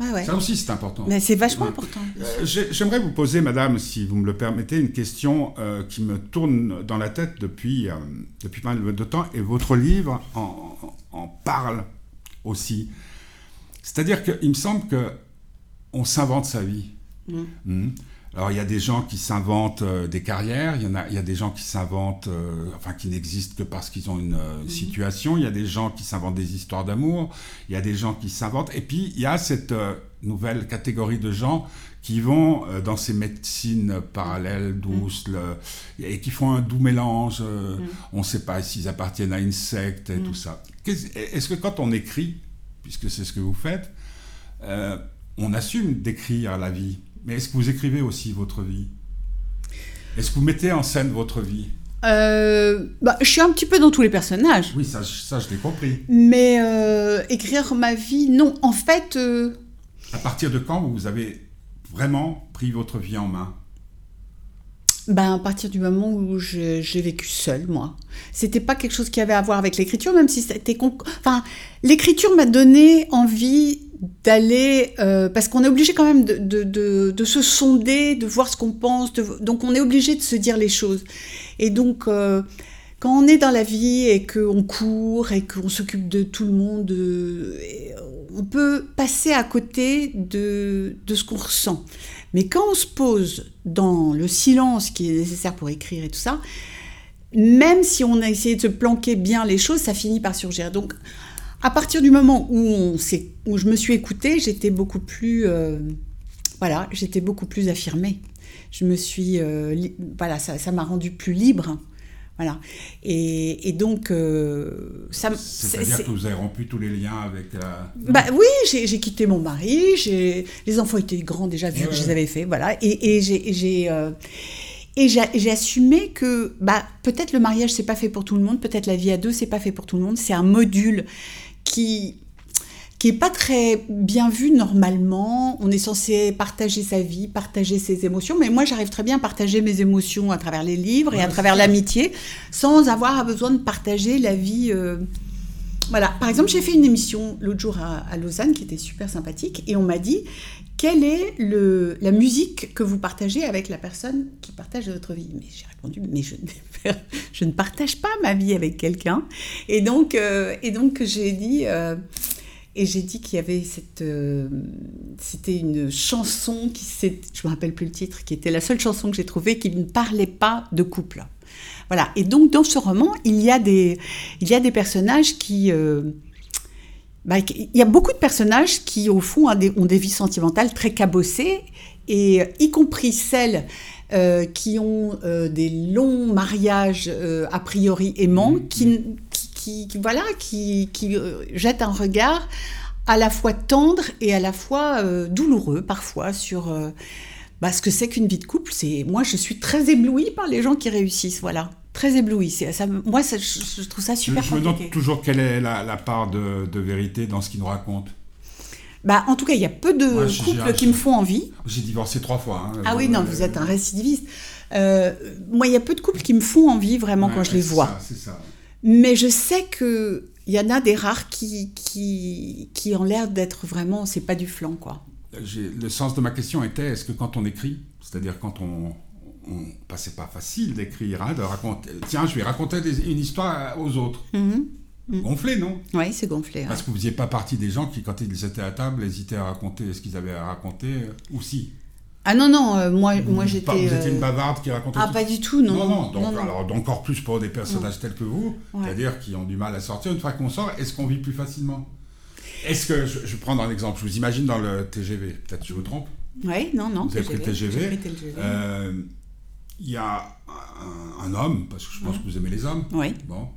ouais, ouais. Ça aussi, c'est important. Mais c'est vachement Ouais. important. Euh, j'ai- J'aimerais vous poser, madame, si vous me le permettez, une question euh, qui me tourne dans la tête depuis, euh, depuis pas mal de temps, et votre livre en parle aussi. C'est-à-dire qu'il me semble que on s'invente sa vie. Mm. Mhm. Alors il y a des gens qui s'inventent euh, des carrières, il y, en a, il y a des gens qui s'inventent, euh, enfin qui n'existent que parce qu'ils ont une euh, situation, il y a des gens qui s'inventent des histoires d'amour, il y a des gens qui s'inventent, et puis il y a cette nouvelle catégorie de gens qui vont dans ces médecines parallèles, douces, le- et qui font un doux mélange, on ne sait pas s'ils appartiennent à une secte et tout ça. Est-ce que quand on écrit, puisque c'est ce que vous faites, euh, on assume d'écrire la vie, mais est-ce que vous écrivez aussi votre vie? Est-ce que vous mettez en scène votre vie? Euh, bah, je suis un petit peu dans tous les personnages. Oui, ça, je- ça je l'ai compris. Mais euh, écrire ma vie, non. En fait, euh, À partir de quand vous avez vraiment pris votre vie en main? Ben, à partir du moment où j'ai vécu seule, moi. C'était pas quelque chose qui avait à voir avec l'écriture, même si c'était... Enfin, l'écriture m'a donné envie d'aller... euh, parce qu'on est obligé quand même de, de- de- se sonder, de voir ce qu'on pense. donc on est obligé de se dire les choses. Et donc... euh, quand on est dans la vie et qu'on court et qu'on s'occupe de tout le monde, euh, on peut passer à côté de, de ce qu'on ressent. Mais quand on se pose dans le silence qui est nécessaire pour écrire et tout ça, même si on a essayé de se planquer bien les choses, ça finit par surgir. Donc, à partir du moment où, on où je me suis écoutée, j'étais beaucoup plus, euh, voilà, j'étais beaucoup plus affirmée. Je me suis, euh, voilà, ça m'a rendue plus libre. Voilà. Et, et donc, euh, ça, C'est-à-dire c'est- que vous avez rompu tous les liens avec la... bah oui, j'ai quitté mon mari, les enfants étaient grands déjà vu que je les avais fait, voilà, et, et j'ai euh, et j'ai j'ai assumé que bah peut-être le mariage c'est pas fait pour tout le monde, peut-être la vie à deux c'est pas fait pour tout le monde, c'est un module qui qui est pas très bien vu normalement. On est censé partager sa vie, partager ses émotions, mais moi j'arrive très bien à partager mes émotions à travers les livres et Ouais, à travers l'amitié, sans avoir besoin de partager la vie. euh, voilà, par exemple, j'ai fait une émission l'autre jour à, à Lausanne qui était super sympathique et on m'a dit quelle est le, la musique que vous partagez avec la personne qui partage votre vie? Mais j'ai répondu mais je, ne- je ne partage pas ma vie avec quelqu'un. Et donc, euh, et donc j'ai dit. euh, et j'ai dit qu'il y avait cette. euh, c'était une chanson qui s'est. Je me rappelle plus le titre, qui était la seule chanson que j'ai trouvée qui ne parlait pas de couple. Voilà. Et donc, dans ce roman, il y a des, il y a des personnages qui. euh, bah, il y a beaucoup de personnages qui, au fond, ont des, ont des vies sentimentales très cabossées, et euh, y compris celles euh, qui ont euh, des longs mariages euh, a priori aimants, qui, qui, qui- qui- voilà, qui, qui euh, jettent un regard à la fois tendre et à la fois euh, douloureux parfois sur euh, bah, ce que c'est qu'une vie de couple. C'est moi, je suis très éblouie par les gens qui réussissent, voilà, très éblouie. C'est ça, me- moi, ça, je, je trouve ça Je, super je me compliqué. demande toujours quelle est la, la part de, de vérité dans ce qu'il nous raconte. Bah, en tout cas, il y a peu de Ouais, je- couples qui me font envie. J'ai divorcé trois fois. hein. Ah oui, non, vous êtes un récidiviste. Euh, moi, il y a peu de couples qui me font envie vraiment ouais, quand je les vois. C'est ça. Mais je sais que il y en a des rares qui, qui, qui ont l'air d'être vraiment, c'est pas du flanc, quoi. Le sens de ma question était est-ce que quand on écrit, c'est-à-dire quand on. on bah, c'est pas facile d'écrire, hein, de raconter. Tiens, je vais raconter des- une histoire aux autres. Mhm. Gonflé, non? Oui, c'est gonflé. ouais. Parce que vous n'étiez pas partie des gens qui, quand ils étaient à table, hésitaient à raconter ce qu'ils avaient à raconter, ou si. Ah non, non, euh, moi, moi Pas- j'étais. Vous étiez euh, une bavarde qui racontait Ah, tout pas du tout, non. Non, non, donc, non, non. Alors, encore plus pour des personnages tels que vous, Ouais. c'est-à-dire qui ont du mal à sortir. Une fois qu'on sort, est-ce qu'on vit plus facilement? Est-ce que, je, je vais prendre un exemple, je vous imagine dans le TGV, peut-être je vous trompe, Ouais, non, non. vous avez pris le TGV, J'ai pris le TGV. euh, il y a un, un homme, parce que je pense que vous aimez les hommes, Oui. bon,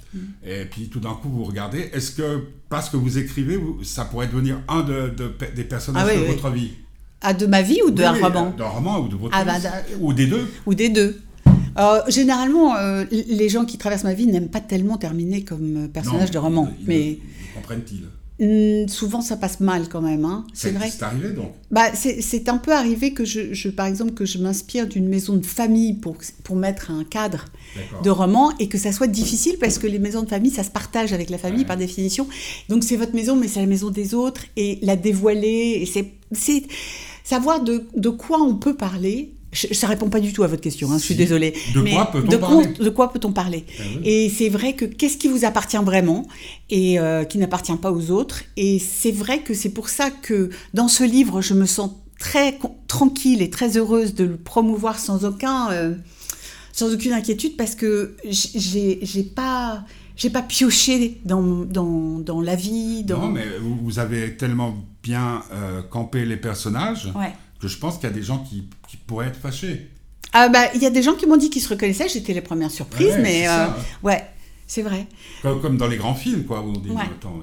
et puis tout d'un coup vous regardez, est-ce que, parce que vous écrivez, vous- ça pourrait devenir un de, des personnages Ah oui, de oui. votre vie? Ah, de ma vie ou d'un Oui, roman D'un roman ou de votre Ah, bah, d'un- ou des deux Ou des deux. Euh, généralement, euh, les gens qui traversent ma vie n'aiment pas tellement terminer comme euh, personnage Non, de roman. ils- mais ils comprennent-ils? Souvent, ça passe mal quand même. hein. C'est vrai. C'est arrivé donc Bah, c'est un peu arrivé que je, je- par exemple, que je m'inspire d'une maison de famille pour, pour mettre un cadre de roman et que ça soit difficile parce que les maisons de famille, ça se partage avec la famille Ouais. par définition. Donc c'est votre maison, mais c'est la maison des autres et la dévoiler. Et c'est- c'est savoir de, de quoi on peut parler. Ça répond pas du tout à votre question, hein, je suis désolée. De mais quoi peut-on parler De quoi peut-on parler Ah oui. Et c'est vrai que qu'est-ce qui vous appartient vraiment et euh, qui n'appartient pas aux autres Et c'est vrai que c'est pour ça que dans ce livre, je me sens très tranquille et très heureuse de le promouvoir sans aucun, euh, sans aucune inquiétude parce que j'ai pas j'ai pas pioché dans, dans, dans, la vie. Dans... Non, mais vous avez tellement bien euh, campé les personnages que je pense qu'il y a des gens qui, qui pourraient être fâchés. Ah bah, il y a des gens qui m'ont dit qu'ils se reconnaissaient, j'étais les premières surprises, mais euh, ouais, c'est vrai. Comme, dans les grands films, quoi, où on dit, attends,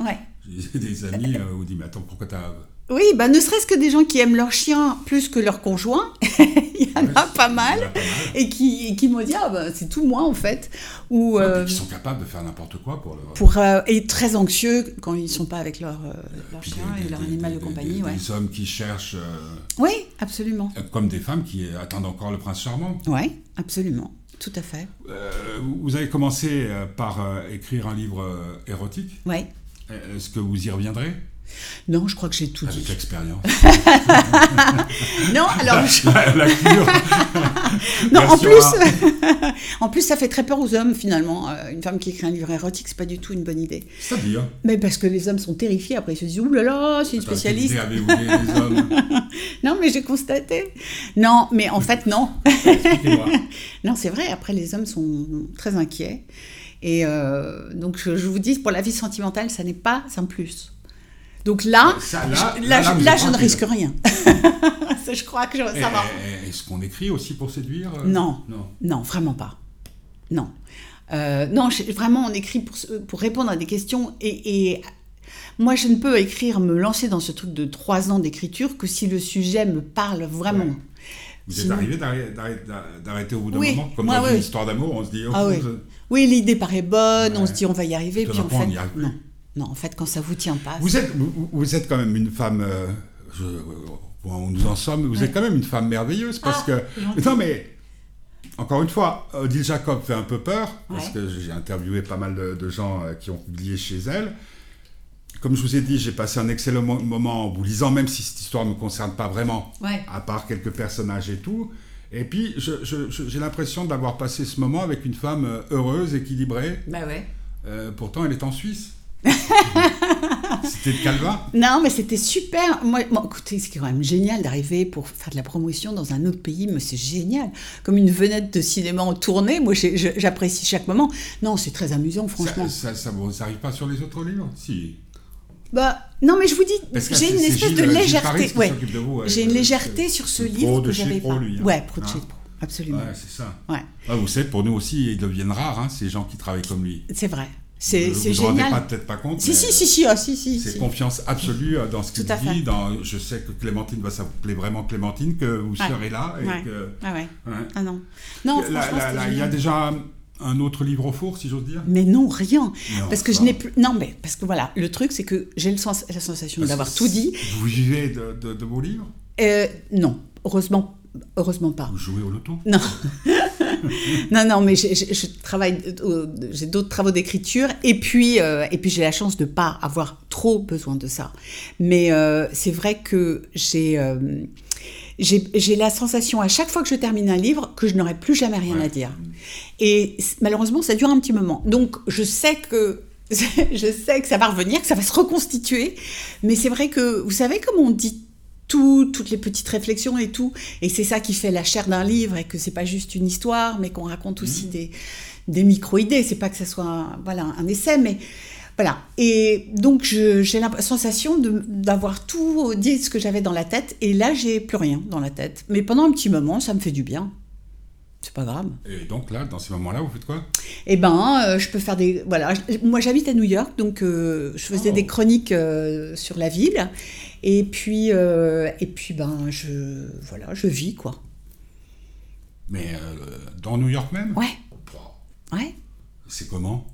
ouais. j'ai des amis où on dit, mais attends, pourquoi t'as oui, bah, ne serait-ce que des gens qui aiment leur chien plus que leur conjoint, (laughs) il y en a pas mal, et qui, qui m'ont dit ah bah, c'est tout moi en fait. Ou euh, qui sont capables de faire n'importe quoi pour leur. Pour euh, et très anxieux quand ils sont pas avec leur, euh, leur chien et leur animal de compagnie. Des, des hommes qui cherchent. oui, absolument. Comme des femmes qui attendent encore le prince charmant. Oui, absolument. Tout à fait. vous avez commencé par écrire un livre érotique. Oui. Est-ce que vous y reviendrez? Non, je crois que j'ai tout Avec dit. l'expérience. (laughs) non, alors. La, la, (laughs) non, en plus, (laughs) en plus, ça fait très peur aux hommes finalement. Euh, une femme qui écrit un livre érotique, c'est pas du tout une bonne idée. C'est-à-dire Mais parce que les hommes sont terrifiés. Après, ils se disent ouh là là, c'est une spécialiste. avez-vous les hommes? Non, mais j'ai constaté. Non, mais en fait, non. non, c'est vrai. Après, les hommes sont très inquiets. Et euh, donc, je, je vous dis, pour la vie sentimentale, ça n'est pas un plus. Donc là, là, je, ne risque rien. (laughs) je crois que ça va. Est-ce qu'on écrit aussi pour séduire euh non, non, non, vraiment pas. Non. Euh, non, vraiment, on écrit pour, pour, répondre à des questions. Et, moi, je ne peux écrire, me lancer dans ce truc de trois ans d'écriture que si le sujet me parle vraiment. Vous êtes arrivé d'arrêter au bout d'un moment Comme dans une histoire d'amour, on se dit... Oh, ah, oui, oui l'idée paraît bonne, on se dit on va y arriver, puis en fait, non. Non, en fait, quand ça vous tient pas. Vous êtes, vous, êtes quand même une femme. Euh, je, bon, nous en sommes. Vous êtes quand même une femme merveilleuse parce ah, que. Non, mais encore une fois, Odile Jacob fait un peu peur parce que j'ai interviewé pas mal de, gens euh, qui ont publié chez elle. Comme je vous ai dit, j'ai passé un excellent moment en vous lisant, même si cette histoire ne me concerne pas vraiment, à part quelques personnages et tout. Et puis, j'ai l'impression d'avoir passé ce moment avec une femme euh, heureuse, équilibrée. Bah ouais. pourtant, elle est en Suisse. (laughs) c'était le calva Non, mais c'était super. Moi, écoutez, c'est quand même génial d'arriver pour faire de la promotion dans un autre pays. Mais c'est génial. Comme une vedette de cinéma en tournée. Moi, j'apprécie chaque moment. Non, c'est très amusant, franchement. Ça, ça, ça, pas sur les autres livres? Si. Bah, non, mais je vous dis, j'ai une espèce de légèreté. Ouais. J'ai une légèreté sur ce livre que j'avais pas. Lui, hein. Ouais, pro de chez Pro, absolument. Ouais, c'est ça. Ouais. vous savez, pour nous aussi, ils deviennent rares, hein, ces gens qui travaillent comme lui. C'est vrai. C'est génial. Vous ne rendez peut-être pas compte. Si, si, si, si, ah, si, si, C'est confiance absolue euh, dans ce qu'il dit. Dans, je sais que Clémentine va s'appeler vraiment Clémentine, que vous serez là. Et ouais. Que, ah ouais. Ah non. Non, Il y a déjà un autre livre au four, si j'ose dire? Mais non, rien. parce que je n'ai plus. Non, mais parce que voilà, le truc, c'est que j'ai sens... la sensation d'avoir tout dit. Vous vivez de, de, de vos livres? Euh, Non, heureusement Heureusement pas. Vous jouez au loto? Non. (laughs) (laughs) non, non, mais je, travaille, euh, j'ai d'autres travaux d'écriture, et puis, euh, et puis j'ai la chance de ne pas avoir trop besoin de ça. Mais euh, c'est vrai que j'ai, j'ai, la sensation à chaque fois que je termine un livre que je n'aurai plus jamais rien à dire. Et malheureusement, ça dure un petit moment. Donc, je sais que (laughs) je sais que ça va revenir, que ça va se reconstituer, mais c'est vrai que vous savez comme on dit toutes les petites réflexions et tout. Et c'est ça qui fait la chair d'un livre et que c'est pas juste une histoire, mais qu'on raconte aussi mmh. des, des micro-idées. C'est pas que ce soit un, voilà, un essai, mais voilà. Et donc j'ai la sensation d'avoir tout dit ce que j'avais dans la tête. Et là, j'ai plus rien dans la tête. Mais pendant un petit moment, ça me fait du bien. C'est pas grave. Et donc là, dans ces moments-là, vous faites quoi? Eh ben, euh, je peux faire des. Voilà, moi j'habite à New York, donc euh, je faisais des oh. chroniques euh, sur la ville. Et puis, et puis ben, je, voilà, je vis quoi. Mais dans New York même? Ouais. Ouais. C'est comment?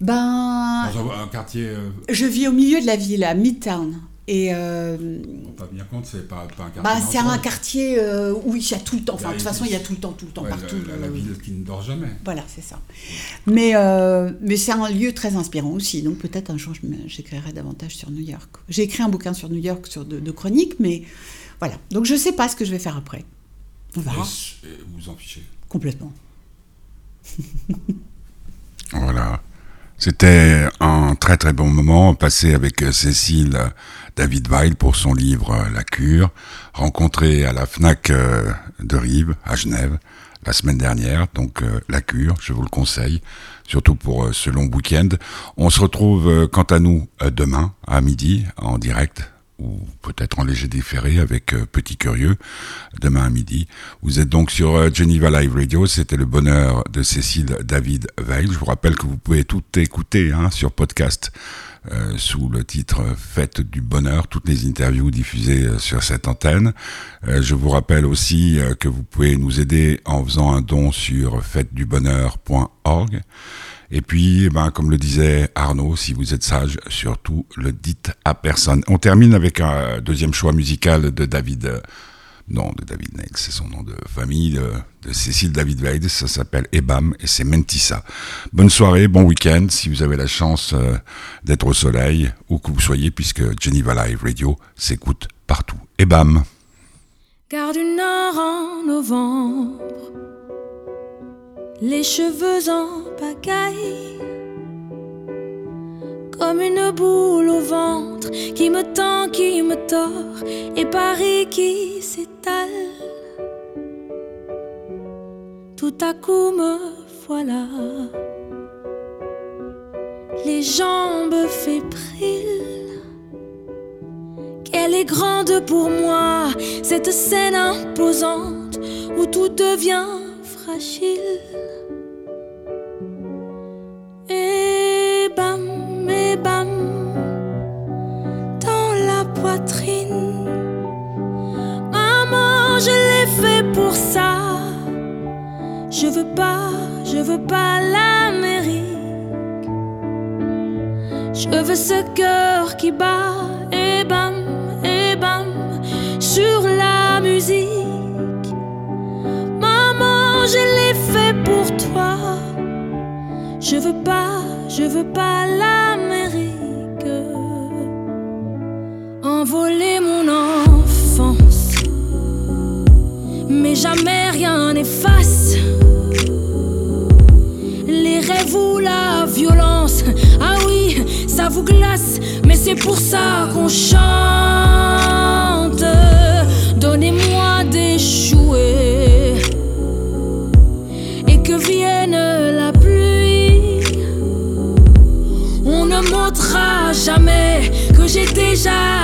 Ben. Dans un, quartier. Je vis au milieu de la ville, à Midtown. Et euh, on bien compte, c'est pas, pas, un quartier. Bah, c'est un quartier euh, où il y a tout le temps. Enfin, de toute façon, il y a tout le temps, tout le temps, partout. La, la, ville qui ne dort jamais. Voilà, c'est ça. Mais, euh, mais c'est un lieu très inspirant aussi. Donc peut-être un jour, j'écrirai davantage sur New York. J'ai écrit un bouquin sur New York, sur de, de chroniques, mais voilà. Donc je ne sais pas ce que je vais faire après. On verra. vous en fichez Complètement. (laughs) voilà. C'était un très très bon moment passé avec euh, Cécile David Weil pour son livre euh, La Cure, rencontré à la FNAC de Rive, à Genève, la semaine dernière. Donc La Cure, je vous le conseille, surtout pour ce long week-end. On se retrouve quant à nous demain à midi en direct ou peut-être en léger différé avec euh, Petit Curieux, demain à midi. Vous êtes donc sur euh, Geneva Live Radio, c'était le bonheur de Cécile David Veil. Je vous rappelle que vous pouvez tout écouter hein, sur podcast euh, sous le titre Fête du bonheur, toutes les interviews diffusées sur cette antenne. je vous rappelle aussi que vous pouvez nous aider en faisant un don sur fêtedubonheur.org. Et puis, eh ben, comme le disait Arnaud, si vous êtes sage, surtout le dites à personne. On termine avec un deuxième choix musical de David, euh, non, de David Neil, c'est son nom de famille, de, Cécile David Veid, ça s'appelle Ebam et c'est Mentissa. Bonne soirée, bon week-end, si vous avez la chance euh, d'être au soleil, où que vous soyez, puisque Geneva Live Radio s'écoute partout. Ebam. Du Nord en novembre les cheveux en pagaille, comme une boule au ventre qui me tend, qui me tord, et Paris qui s'étale. Tout à coup me voilà, les jambes fébriles. Qu'elle est grande pour moi, cette scène imposante où tout devient fragile. Ce cœur qui bat, et bam, et bam, sur la musique je l'ai fait pour toi. Je veux pas, je veux pas c'est pour ça qu'on chante. Donnez-moi des chouets que vienne la pluie. On ne montrera jamais que j'ai déjà